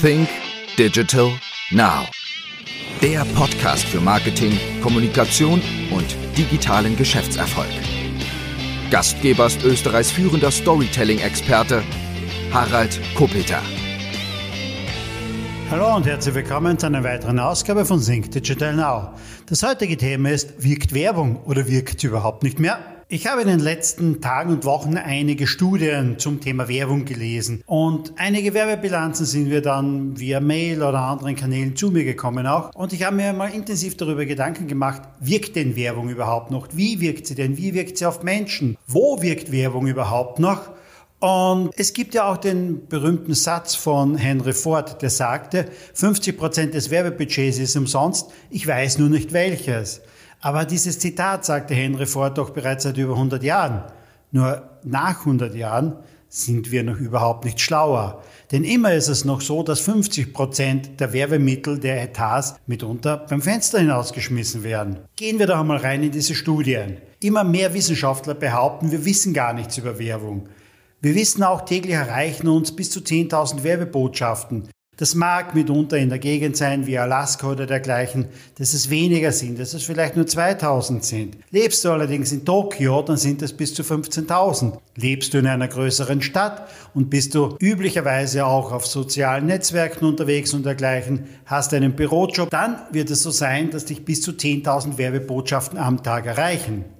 Think Digital Now. Der Podcast für Marketing, Kommunikation und digitalen Geschäftserfolg. Gastgeber ist Österreichs führender Storytelling-Experte Harald Kopeter. Hallo und herzlich willkommen zu einer weiteren Ausgabe von Think Digital Now. Das heutige Thema ist, wirkt Werbung oder wirkt sie überhaupt nicht mehr? Ich habe in den letzten Tagen und Wochen einige Studien zum Thema Werbung gelesen und einige Werbebilanzen sind wir dann via Mail oder anderen Kanälen zu mir gekommen auch und ich habe mir mal intensiv darüber Gedanken gemacht, wirkt denn Werbung überhaupt noch? Wie wirkt sie denn? Wie wirkt sie auf Menschen? Wo wirkt Werbung überhaupt noch? Und es gibt ja auch den berühmten Satz von Henry Ford, der sagte, 50 Prozent des Werbebudgets ist umsonst, ich weiß nur nicht welches. Aber dieses Zitat sagte Henry Ford doch bereits seit über 100 Jahren. Nur nach 100 Jahren sind wir noch überhaupt nicht schlauer. Denn immer ist es noch so, dass 50 Prozent der Werbemittel der Etats mitunter beim Fenster hinausgeschmissen werden. Gehen wir doch einmal rein in diese Studien. Immer mehr Wissenschaftler behaupten, wir wissen gar nichts über Werbung. Wir wissen auch, täglich erreichen uns bis zu 10.000 Werbebotschaften. Das mag mitunter in der Gegend sein wie Alaska oder dergleichen, dass es weniger sind, dass es vielleicht nur 2000 sind. Lebst du allerdings in Tokio, dann sind es bis zu 15.000. Lebst du in einer größeren Stadt und bist du üblicherweise auch auf sozialen Netzwerken unterwegs und dergleichen, hast einen Bürojob, dann wird es so sein, dass dich bis zu 10.000 Werbebotschaften am Tag erreichen.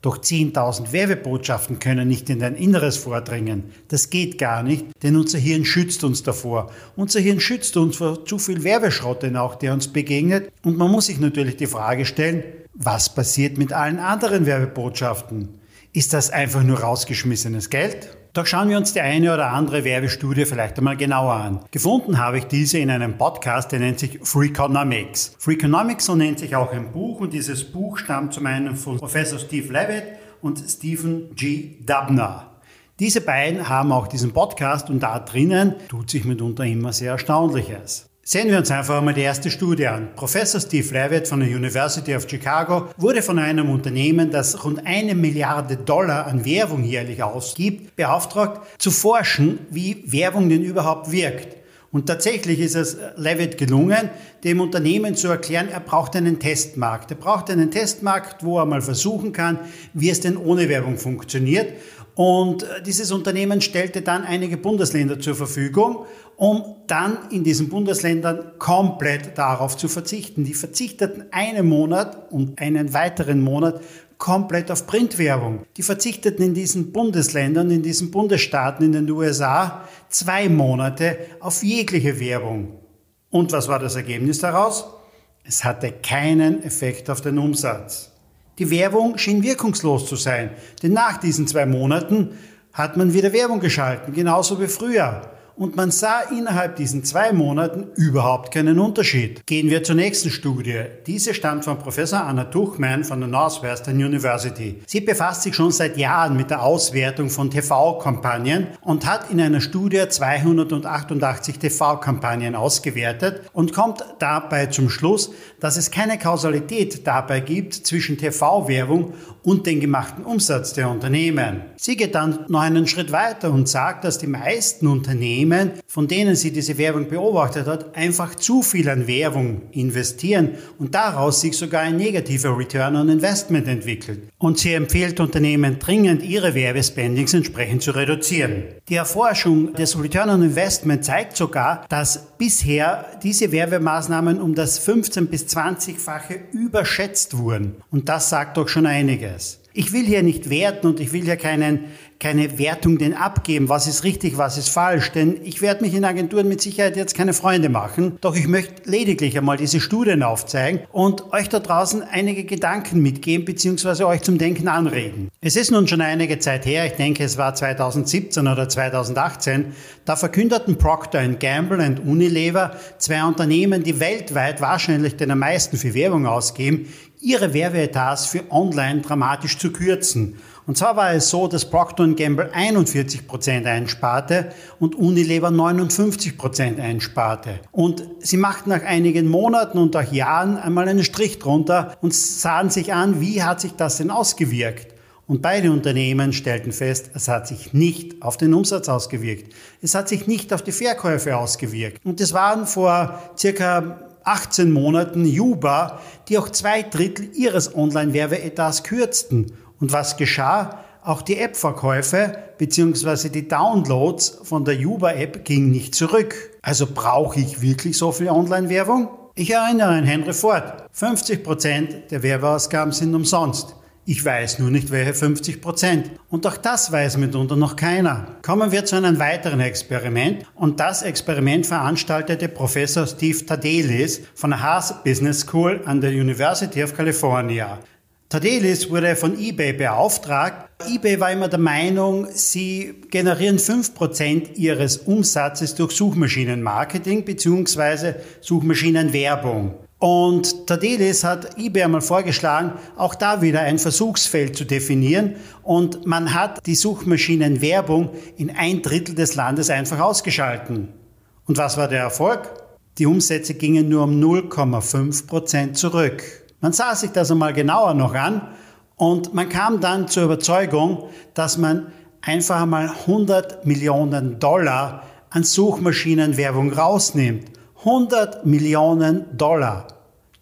Doch 10.000 Werbebotschaften können nicht in dein Inneres vordringen. Das geht gar nicht, denn unser Hirn schützt uns davor. Unser Hirn schützt uns vor zu viel Werbeschrott, denn auch der uns begegnet. Und man muss sich natürlich die Frage stellen, was passiert mit allen anderen Werbebotschaften? Ist das einfach nur rausgeschmissenes Geld? Doch schauen wir uns die eine oder andere Werbestudie vielleicht einmal genauer an. Gefunden habe ich diese in einem Podcast, der nennt sich Freakonomics. Freakonomics, so nennt sich auch ein Buch und dieses Buch stammt zum einen von Professor Steve Levitt und Stephen G. Dubner. Diese beiden haben auch diesen Podcast und da drinnen tut sich mitunter immer sehr Erstaunliches. Sehen wir uns einfach einmal die erste Studie an. Professor Steve Levitt von der University of Chicago wurde von einem Unternehmen, das rund eine Milliarde Dollar an Werbung jährlich ausgibt, beauftragt, zu forschen, wie Werbung denn überhaupt wirkt. Und tatsächlich ist es Levitt gelungen, dem Unternehmen zu erklären, er braucht einen Testmarkt. Er braucht einen Testmarkt, wo er mal versuchen kann, wie es denn ohne Werbung funktioniert. Und äh, dieses Unternehmen stellte dann einige Bundesländer zur Verfügung, um dann in diesen Bundesländern komplett darauf zu verzichten. Die verzichteten einen Monat und einen weiteren Monat komplett auf Printwerbung. Die verzichteten in diesen Bundesländern, in diesen Bundesstaaten in den USA zwei Monate auf jegliche Werbung. Und was war das Ergebnis daraus? Es hatte keinen Effekt auf den Umsatz. Die Werbung schien wirkungslos zu sein, denn nach diesen zwei Monaten hat man wieder Werbung geschalten, genauso wie früher und man sah innerhalb diesen zwei Monaten überhaupt keinen Unterschied. Gehen wir zur nächsten Studie. Diese stammt von Professor Anna Tuchman von der Northwestern University. Sie befasst sich schon seit Jahren mit der Auswertung von TV-Kampagnen und hat in einer Studie 288 TV-Kampagnen ausgewertet und kommt dabei zum Schluss, dass es keine Kausalität dabei gibt zwischen TV-Werbung und den gemachten Umsatz der Unternehmen. Sie geht dann noch einen Schritt weiter und sagt, dass die meisten Unternehmen Unternehmen, von denen sie diese Werbung beobachtet hat, einfach zu viel an Werbung investieren und daraus sich sogar ein negativer Return on Investment entwickelt. Und sie empfiehlt Unternehmen dringend, ihre Werbespendings entsprechend zu reduzieren. Die Erforschung des Return on Investment zeigt sogar, dass bisher diese Werbemaßnahmen um das 15 bis 20-fache überschätzt wurden. Und das sagt doch schon einiges. Ich will hier nicht werten und ich will hier keinen, keine Wertung denn abgeben, was ist richtig, was ist falsch, denn ich werde mich in Agenturen mit Sicherheit jetzt keine Freunde machen, doch ich möchte lediglich einmal diese Studien aufzeigen und euch da draußen einige Gedanken mitgeben bzw. euch zum Denken anregen. Es ist nun schon einige Zeit her, ich denke es war 2017 oder 2018, da verkündeten Procter Gamble und Unilever, zwei Unternehmen, die weltweit wahrscheinlich den am meisten für Werbung ausgeben, ihre Werbeetats für Online dramatisch zu kürzen. Und zwar war es so, dass Procter Gamble 41% einsparte und Unilever 59% einsparte. Und sie machten nach einigen Monaten und auch Jahren einmal einen Strich drunter und sahen sich an, wie hat sich das denn ausgewirkt. Und beide Unternehmen stellten fest, es hat sich nicht auf den Umsatz ausgewirkt. Es hat sich nicht auf die Verkäufe ausgewirkt. Und es waren vor circa 18 Monaten Juba, die auch zwei Drittel ihres Online-Werbeetats kürzten. Und was geschah? Auch die App-Verkäufe bzw. die Downloads von der Juba-App gingen nicht zurück. Also brauche ich wirklich so viel Online-Werbung? Ich erinnere an Henry Ford. 50% der Werbeausgaben sind umsonst. Ich weiß nur nicht, welche 50 Prozent. Und auch das weiß mitunter noch keiner. Kommen wir zu einem weiteren Experiment. Und das Experiment veranstaltete Professor Steve Tadelis von der Haas Business School an der University of California. Tadelis wurde von eBay beauftragt. eBay war immer der Meinung, sie generieren 5% ihres Umsatzes durch Suchmaschinenmarketing bzw. Suchmaschinenwerbung. Und Tadelis hat eBay einmal vorgeschlagen, auch da wieder ein Versuchsfeld zu definieren. Und man hat die Suchmaschinenwerbung in ein Drittel des Landes einfach ausgeschalten. Und was war der Erfolg? Die Umsätze gingen nur um 0,5 Prozent zurück. Man sah sich das einmal genauer noch an und man kam dann zur Überzeugung, dass man einfach einmal 100 Millionen Dollar an Suchmaschinenwerbung rausnimmt. 100 Millionen Dollar.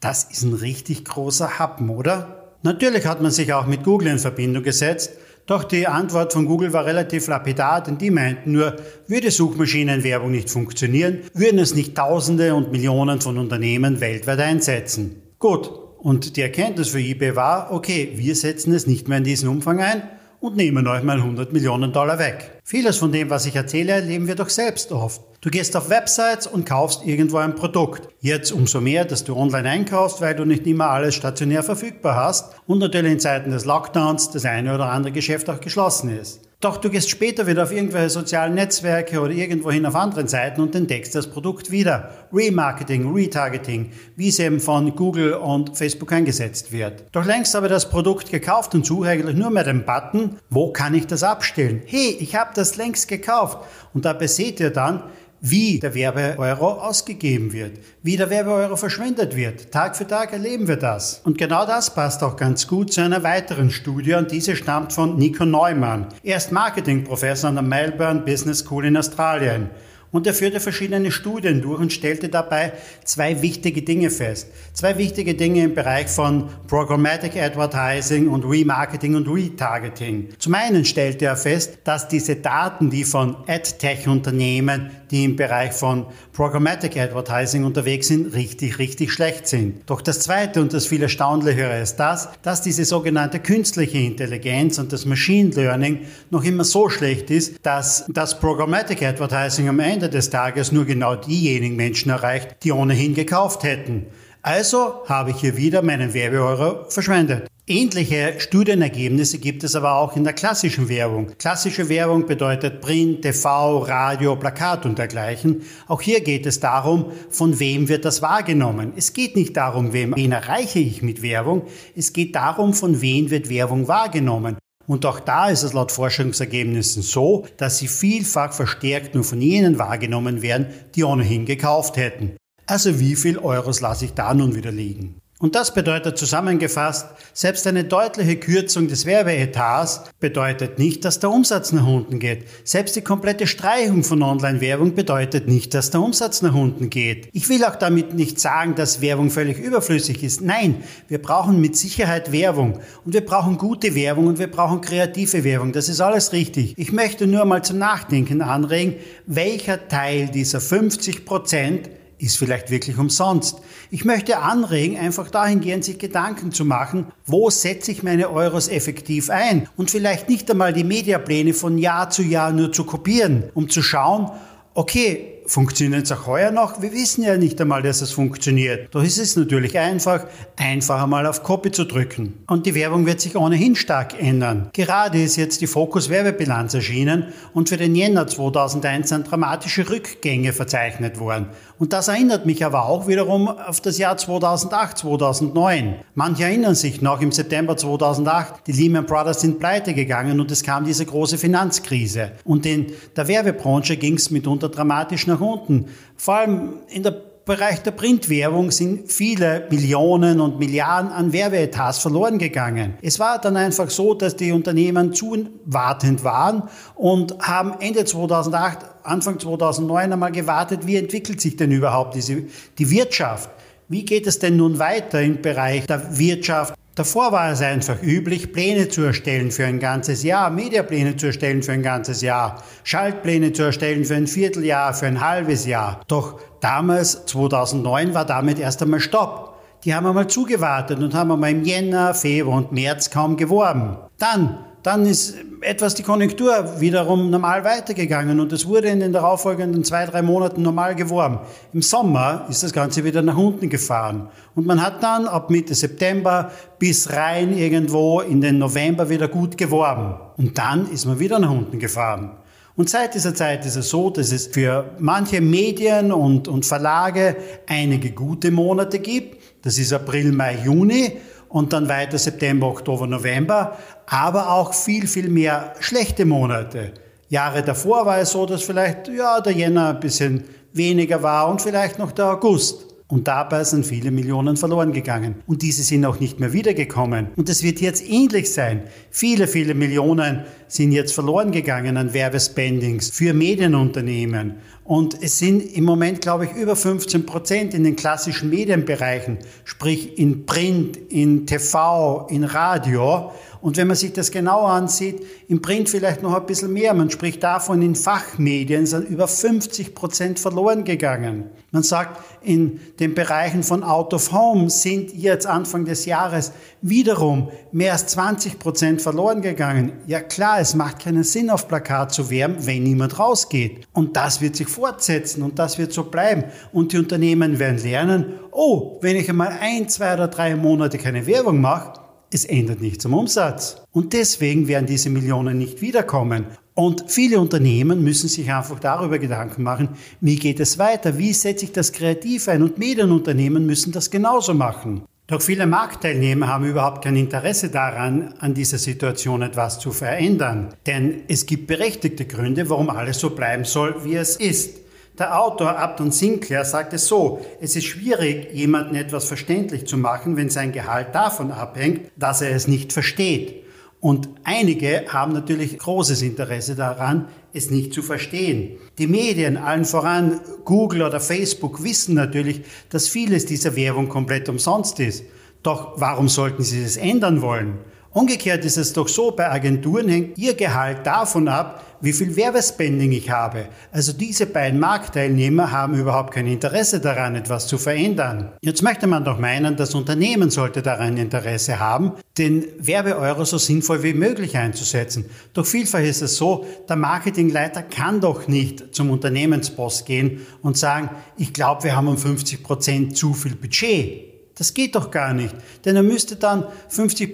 Das ist ein richtig großer Happen, oder? Natürlich hat man sich auch mit Google in Verbindung gesetzt, doch die Antwort von Google war relativ lapidar, denn die meinten nur, würde Suchmaschinenwerbung nicht funktionieren, würden es nicht Tausende und Millionen von Unternehmen weltweit einsetzen. Gut, und die Erkenntnis für eBay war, okay, wir setzen es nicht mehr in diesem Umfang ein, und nehmen euch mal 100 Millionen Dollar weg. Vieles von dem, was ich erzähle, erleben wir doch selbst oft. Du gehst auf Websites und kaufst irgendwo ein Produkt. Jetzt umso mehr, dass du online einkaufst, weil du nicht immer alles stationär verfügbar hast und natürlich in Zeiten des Lockdowns das eine oder andere Geschäft auch geschlossen ist. Doch du gehst später wieder auf irgendwelche sozialen Netzwerke oder irgendwohin auf anderen Seiten und entdeckst das Produkt wieder. Remarketing, Retargeting, wie es eben von Google und Facebook eingesetzt wird. Doch längst habe ich das Produkt gekauft und suche eigentlich nur mehr den Button, wo kann ich das abstellen? Hey, ich habe das längst gekauft. Und dabei seht ihr dann, wie der Werbeeuro ausgegeben wird, wie der Werbeeuro verschwendet wird. Tag für Tag erleben wir das. Und genau das passt auch ganz gut zu einer weiteren Studie und diese stammt von Nico Neumann. Er ist Marketingprofessor an der Melbourne Business School in Australien. Und er führte verschiedene Studien durch und stellte dabei zwei wichtige Dinge fest. Zwei wichtige Dinge im Bereich von Programmatic Advertising und Remarketing und Retargeting. Zum einen stellte er fest, dass diese Daten, die von AdTech-Unternehmen, die im Bereich von Programmatic Advertising unterwegs sind, richtig, richtig schlecht sind. Doch das zweite und das viel erstaunlichere ist das, dass diese sogenannte künstliche Intelligenz und das Machine Learning noch immer so schlecht ist, dass das Programmatic Advertising am Ende Ende des Tages nur genau diejenigen Menschen erreicht, die ohnehin gekauft hätten. Also habe ich hier wieder meinen Werbeeuro verschwendet. Ähnliche Studienergebnisse gibt es aber auch in der klassischen Werbung. Klassische Werbung bedeutet Print, TV, Radio, Plakat und dergleichen. Auch hier geht es darum, von wem wird das wahrgenommen. Es geht nicht darum, wen erreiche ich mit Werbung. Es geht darum, von wem wird Werbung wahrgenommen. Und auch da ist es laut Forschungsergebnissen so, dass sie vielfach verstärkt nur von jenen wahrgenommen werden, die ohnehin gekauft hätten. Also wie viel Euros lasse ich da nun wieder liegen? Und das bedeutet zusammengefasst, selbst eine deutliche Kürzung des Werbeetats bedeutet nicht, dass der Umsatz nach unten geht. Selbst die komplette Streichung von Online-Werbung bedeutet nicht, dass der Umsatz nach unten geht. Ich will auch damit nicht sagen, dass Werbung völlig überflüssig ist. Nein, wir brauchen mit Sicherheit Werbung. Und wir brauchen gute Werbung und wir brauchen kreative Werbung. Das ist alles richtig. Ich möchte nur mal zum Nachdenken anregen, welcher Teil dieser 50 Prozent ist vielleicht wirklich umsonst. Ich möchte anregen, einfach dahingehend sich Gedanken zu machen, wo setze ich meine Euros effektiv ein und vielleicht nicht einmal die Mediapläne von Jahr zu Jahr nur zu kopieren, um zu schauen, okay, funktioniert es auch heuer noch? Wir wissen ja nicht einmal, dass es funktioniert. Doch ist es natürlich einfach, einfach einmal auf Copy zu drücken. Und die Werbung wird sich ohnehin stark ändern. Gerade ist jetzt die Fokus Werbebilanz erschienen und für den Jänner 2001 sind dramatische Rückgänge verzeichnet worden. Und das erinnert mich aber auch wiederum auf das Jahr 2008, 2009. Manche erinnern sich noch im September 2008, die Lehman Brothers sind pleite gegangen und es kam diese große Finanzkrise. Und in der Werbebranche ging es mitunter dramatisch nach nach unten. Vor allem in der Bereich der Printwerbung sind viele Millionen und Milliarden an Werbeetats verloren gegangen. Es war dann einfach so, dass die Unternehmen zuwartend waren und haben Ende 2008, Anfang 2009 einmal gewartet, wie entwickelt sich denn überhaupt diese, die Wirtschaft? Wie geht es denn nun weiter im Bereich der Wirtschaft? Davor war es einfach üblich, Pläne zu erstellen für ein ganzes Jahr, Mediapläne zu erstellen für ein ganzes Jahr, Schaltpläne zu erstellen für ein Vierteljahr, für ein halbes Jahr. Doch damals, 2009, war damit erst einmal Stopp. Die haben einmal zugewartet und haben einmal im Jänner, Februar und März kaum geworben. Dann dann ist etwas die Konjunktur wiederum normal weitergegangen und es wurde in den darauffolgenden zwei, drei Monaten normal geworben. Im Sommer ist das Ganze wieder nach unten gefahren. Und man hat dann ab Mitte September bis rein irgendwo in den November wieder gut geworben. Und dann ist man wieder nach unten gefahren. Und seit dieser Zeit ist es so, dass es für manche Medien und, und Verlage einige gute Monate gibt. Das ist April, Mai, Juni und dann weiter September, Oktober, November, aber auch viel, viel mehr schlechte Monate. Jahre davor war es so, dass vielleicht ja, der Jänner ein bisschen weniger war und vielleicht noch der August. Und dabei sind viele Millionen verloren gegangen. Und diese sind auch nicht mehr wiedergekommen. Und es wird jetzt ähnlich sein. Viele, viele Millionen sind jetzt verloren gegangen an Werbespendings für Medienunternehmen. Und es sind im Moment, glaube ich, über 15 Prozent in den klassischen Medienbereichen, sprich in Print, in TV, in Radio. Und wenn man sich das genauer ansieht, im Print vielleicht noch ein bisschen mehr. Man spricht davon, in Fachmedien sind über 50 Prozent verloren gegangen. Man sagt, in den Bereichen von Out of Home sind jetzt Anfang des Jahres wiederum mehr als 20 Prozent verloren gegangen. Ja klar, es macht keinen Sinn, auf Plakat zu werben, wenn niemand rausgeht. Und das wird sich fortsetzen und das wird so bleiben. Und die Unternehmen werden lernen, oh, wenn ich einmal ein, zwei oder drei Monate keine Werbung mache, es ändert nichts am Umsatz. Und deswegen werden diese Millionen nicht wiederkommen. Und viele Unternehmen müssen sich einfach darüber Gedanken machen, wie geht es weiter, wie setze ich das kreativ ein und Medienunternehmen müssen das genauso machen. Doch viele Marktteilnehmer haben überhaupt kein Interesse daran, an dieser Situation etwas zu verändern. Denn es gibt berechtigte Gründe, warum alles so bleiben soll, wie es ist. Der Autor Upton Sinclair sagt es so, es ist schwierig, jemanden etwas verständlich zu machen, wenn sein Gehalt davon abhängt, dass er es nicht versteht. Und einige haben natürlich großes Interesse daran, es nicht zu verstehen. Die Medien, allen voran Google oder Facebook, wissen natürlich, dass vieles dieser Werbung komplett umsonst ist. Doch warum sollten sie es ändern wollen? Umgekehrt ist es doch so, bei Agenturen hängt ihr Gehalt davon ab, wie viel Werbespending ich habe. Also diese beiden Marktteilnehmer haben überhaupt kein Interesse daran, etwas zu verändern. Jetzt möchte man doch meinen, das Unternehmen sollte daran Interesse haben, den Werbeeuro so sinnvoll wie möglich einzusetzen. Doch vielfach ist es so, der Marketingleiter kann doch nicht zum Unternehmensboss gehen und sagen, ich glaube, wir haben um 50 Prozent zu viel Budget. Das geht doch gar nicht, denn er müsste dann 50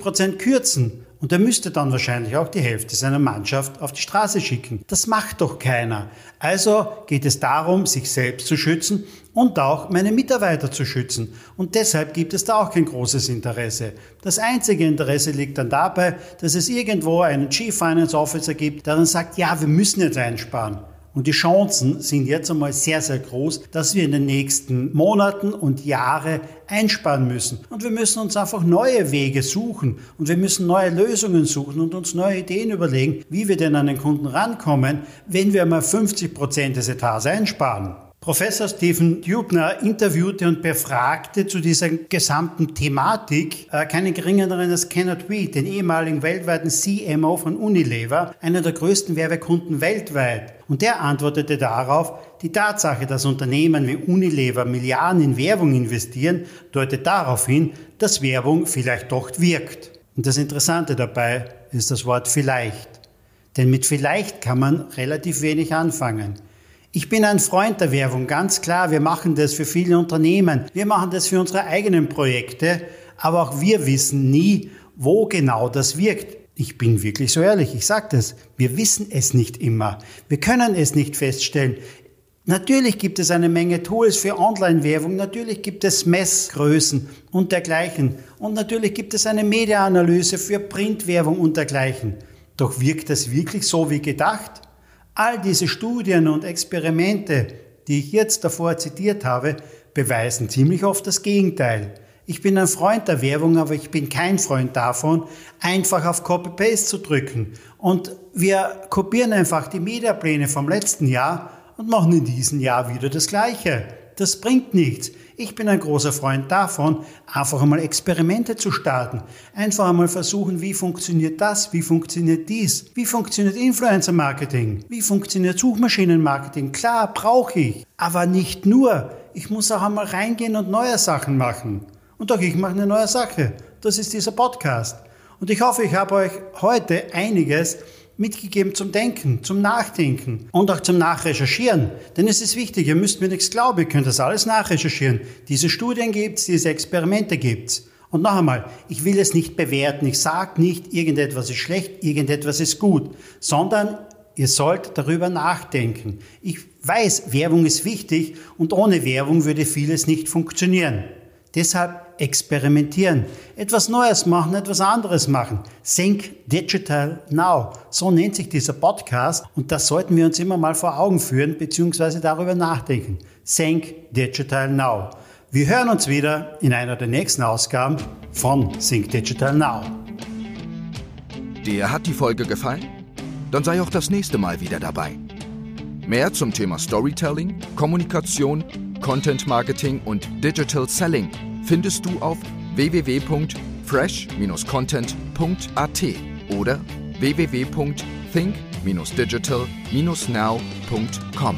Prozent kürzen und er müsste dann wahrscheinlich auch die Hälfte seiner Mannschaft auf die Straße schicken. Das macht doch keiner. Also geht es darum, sich selbst zu schützen und auch meine Mitarbeiter zu schützen. Und deshalb gibt es da auch kein großes Interesse. Das einzige Interesse liegt dann dabei, dass es irgendwo einen Chief Finance Officer gibt, der dann sagt, ja, wir müssen jetzt einsparen. Und die Chancen sind jetzt einmal sehr, sehr groß, dass wir in den nächsten Monaten und Jahre einsparen müssen. Und wir müssen uns einfach neue Wege suchen und wir müssen neue Lösungen suchen und uns neue Ideen überlegen, wie wir denn an den Kunden rankommen, wenn wir mal 50 Prozent des Etats einsparen. Professor Stephen Dubner interviewte und befragte zu dieser gesamten Thematik äh, keinen geringeren als Kenneth Weed, den ehemaligen weltweiten CMO von Unilever, einer der größten Werbekunden weltweit. Und der antwortete darauf, die Tatsache, dass Unternehmen wie Unilever Milliarden in Werbung investieren, deutet darauf hin, dass Werbung vielleicht doch wirkt. Und das Interessante dabei ist das Wort vielleicht. Denn mit vielleicht kann man relativ wenig anfangen. Ich bin ein Freund der Werbung, ganz klar. Wir machen das für viele Unternehmen. Wir machen das für unsere eigenen Projekte. Aber auch wir wissen nie, wo genau das wirkt. Ich bin wirklich so ehrlich, ich sage das. Wir wissen es nicht immer. Wir können es nicht feststellen. Natürlich gibt es eine Menge Tools für Online-Werbung, natürlich gibt es Messgrößen und dergleichen. Und natürlich gibt es eine Mediaanalyse für Printwerbung und dergleichen. Doch wirkt das wirklich so wie gedacht? All diese Studien und Experimente, die ich jetzt davor zitiert habe, beweisen ziemlich oft das Gegenteil. Ich bin ein Freund der Werbung, aber ich bin kein Freund davon, einfach auf Copy-Paste zu drücken. Und wir kopieren einfach die Mediapläne vom letzten Jahr und machen in diesem Jahr wieder das Gleiche. Das bringt nichts. Ich bin ein großer Freund davon, einfach einmal Experimente zu starten. Einfach einmal versuchen, wie funktioniert das, wie funktioniert dies, wie funktioniert Influencer Marketing, wie funktioniert Suchmaschinenmarketing. Klar, brauche ich. Aber nicht nur. Ich muss auch einmal reingehen und neue Sachen machen. Und auch ich mache eine neue Sache. Das ist dieser Podcast. Und ich hoffe, ich habe euch heute einiges mitgegeben zum Denken, zum Nachdenken und auch zum Nachrecherchieren. Denn es ist wichtig, ihr müsst mir nichts glauben, ihr könnt das alles nachrecherchieren. Diese Studien gibt's, diese Experimente gibt's. Und noch einmal, ich will es nicht bewerten, ich sage nicht, irgendetwas ist schlecht, irgendetwas ist gut, sondern ihr sollt darüber nachdenken. Ich weiß, Werbung ist wichtig und ohne Werbung würde vieles nicht funktionieren. Deshalb experimentieren, etwas Neues machen, etwas anderes machen. Think Digital Now. So nennt sich dieser Podcast und das sollten wir uns immer mal vor Augen führen bzw. darüber nachdenken. Think Digital Now. Wir hören uns wieder in einer der nächsten Ausgaben von Think Digital Now. Dir hat die Folge gefallen? Dann sei auch das nächste Mal wieder dabei. Mehr zum Thema Storytelling, Kommunikation, Content Marketing und Digital Selling findest du auf www.fresh-content.at oder www.think-digital-now.com.